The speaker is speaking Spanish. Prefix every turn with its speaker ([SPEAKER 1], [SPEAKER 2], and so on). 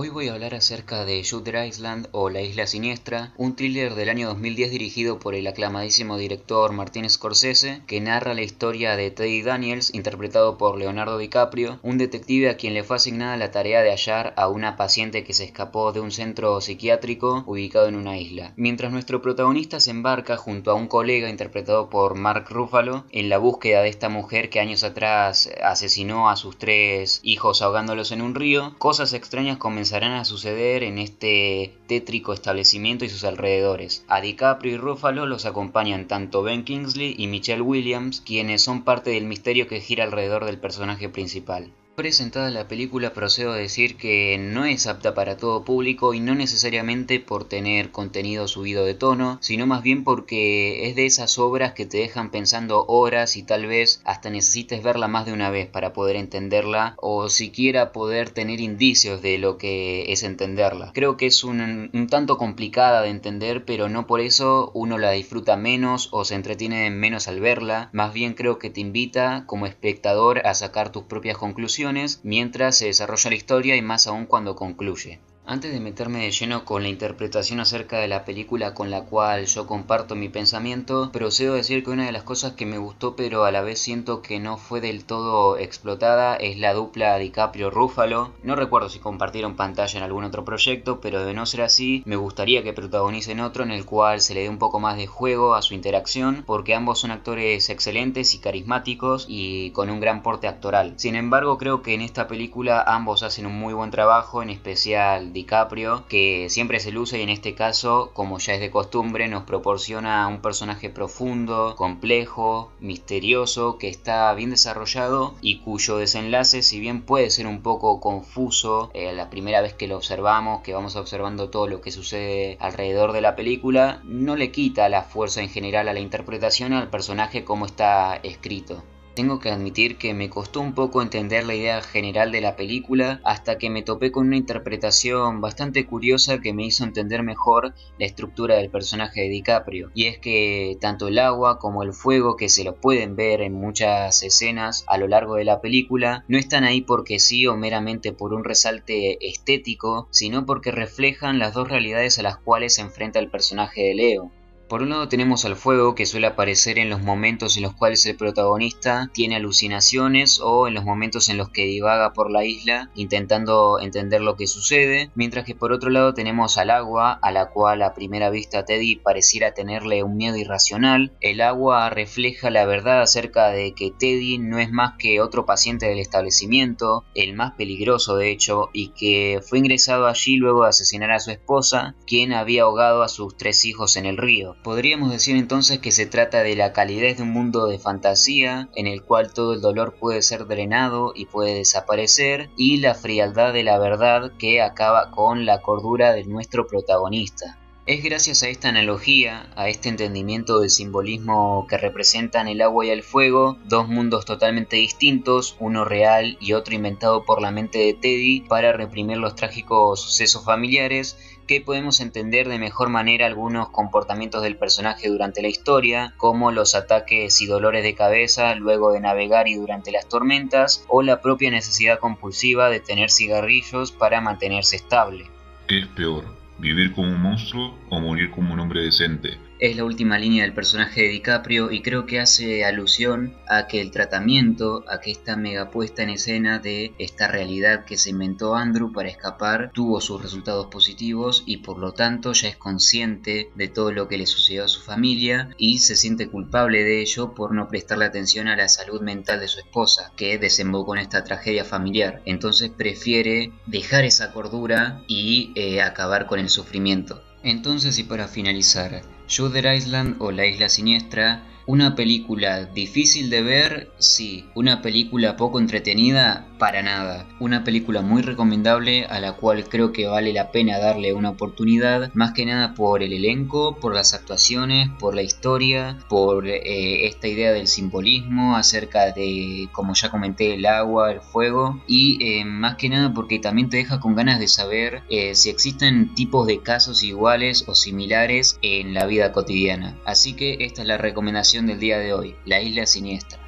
[SPEAKER 1] Hoy voy a hablar acerca de Shooter Island o La Isla Siniestra, un thriller del año 2010 dirigido por el aclamadísimo director Martin Scorsese, que narra la historia de Teddy Daniels, interpretado por Leonardo DiCaprio, un detective a quien le fue asignada la tarea de hallar a una paciente que se escapó de un centro psiquiátrico ubicado en una isla. Mientras nuestro protagonista se embarca junto a un colega interpretado por Mark Ruffalo en la búsqueda de esta mujer que años atrás asesinó a sus tres hijos ahogándolos en un río, cosas extrañas comienzan a suceder en este tétrico establecimiento y sus alrededores. A DiCaprio y Ruffalo los acompañan tanto Ben Kingsley y Michelle Williams, quienes son parte del misterio que gira alrededor del personaje principal presentada la película procedo a decir que no es apta para todo público y no necesariamente por tener contenido subido de tono, sino más bien porque es de esas obras que te dejan pensando horas y tal vez hasta necesites verla más de una vez para poder entenderla o siquiera poder tener indicios de lo que es entenderla. Creo que es un, tanto complicada de entender, pero no por eso uno la disfruta menos o se entretiene menos al verla, más bien creo que te invita como espectador a sacar tus propias conclusiones mientras se desarrolla la historia y más aún cuando concluye. Antes de meterme de lleno con la interpretación acerca de la película con la cual yo comparto mi pensamiento, procedo a decir que una de las cosas que me gustó pero a la vez siento que no fue del todo explotada es la dupla DiCaprio-Rúfalo. No recuerdo si compartieron pantalla en algún otro proyecto, pero de no ser así, me gustaría que protagonicen otro en el cual se le dé un poco más de juego a su interacción, porque ambos son actores excelentes y carismáticos y con un gran porte actoral. Sin embargo, creo que en esta película ambos hacen un muy buen trabajo, en especial DiCaprio, que siempre se luce y en este caso, como ya es de costumbre, nos proporciona un personaje profundo, complejo, misterioso, que está bien desarrollado y cuyo desenlace, si bien puede ser un poco confuso eh, la primera vez que lo observamos, que vamos observando todo lo que sucede alrededor de la película, no le quita la fuerza en general a la interpretación al personaje como está escrito. Tengo que admitir que me costó un poco entender la idea general de la película hasta que me topé con una interpretación bastante curiosa que me hizo entender mejor la estructura del personaje de DiCaprio. Y es que tanto el agua como el fuego, que se lo pueden ver en muchas escenas a lo largo de la película, no están ahí porque sí o meramente por un resalte estético, sino porque reflejan las dos realidades a las cuales se enfrenta el personaje de Leo. Por un lado tenemos al fuego que suele aparecer en los momentos en los cuales el protagonista tiene alucinaciones o en los momentos en los que divaga por la isla intentando entender lo que sucede, mientras que por otro lado tenemos al agua a la cual a primera vista Teddy pareciera tenerle un miedo irracional. El agua refleja la verdad acerca de que Teddy no es más que otro paciente del establecimiento, el más peligroso de hecho, y que fue ingresado allí luego de asesinar a su esposa, quien había ahogado a sus tres hijos en el río. Podríamos decir entonces que se trata de la calidez de un mundo de fantasía en el cual todo el dolor puede ser drenado y puede desaparecer y la frialdad de la verdad que acaba con la cordura de nuestro protagonista. Es gracias a esta analogía, a este entendimiento del simbolismo que representan el agua y el fuego, dos mundos totalmente distintos, uno real y otro inventado por la mente de Teddy para reprimir los trágicos sucesos familiares, que podemos entender de mejor manera algunos comportamientos del personaje durante la historia, como los ataques y dolores de cabeza luego de navegar y durante las tormentas, o la propia necesidad compulsiva de tener cigarrillos para mantenerse estable.
[SPEAKER 2] ¿Qué es peor? ¿Vivir como un monstruo o morir como un hombre decente?
[SPEAKER 1] Es la última línea del personaje de DiCaprio y creo que hace alusión a que el tratamiento, a que esta mega puesta en escena de esta realidad que se inventó Andrew para escapar tuvo sus resultados positivos y por lo tanto ya es consciente de todo lo que le sucedió a su familia y se siente culpable de ello por no prestarle atención a la salud mental de su esposa que desembocó en esta tragedia familiar. Entonces prefiere dejar esa cordura y eh, acabar con el sufrimiento. Entonces y para finalizar, Shooter Island o La Isla Siniestra una película difícil de ver, sí. Una película poco entretenida, para nada. Una película muy recomendable a la cual creo que vale la pena darle una oportunidad, más que nada por el elenco, por las actuaciones, por la historia, por eh, esta idea del simbolismo acerca de, como ya comenté, el agua, el fuego y eh, más que nada porque también te deja con ganas de saber eh, si existen tipos de casos iguales o similares en la vida cotidiana. Así que esta es la recomendación del día de hoy, La Isla Siniestra.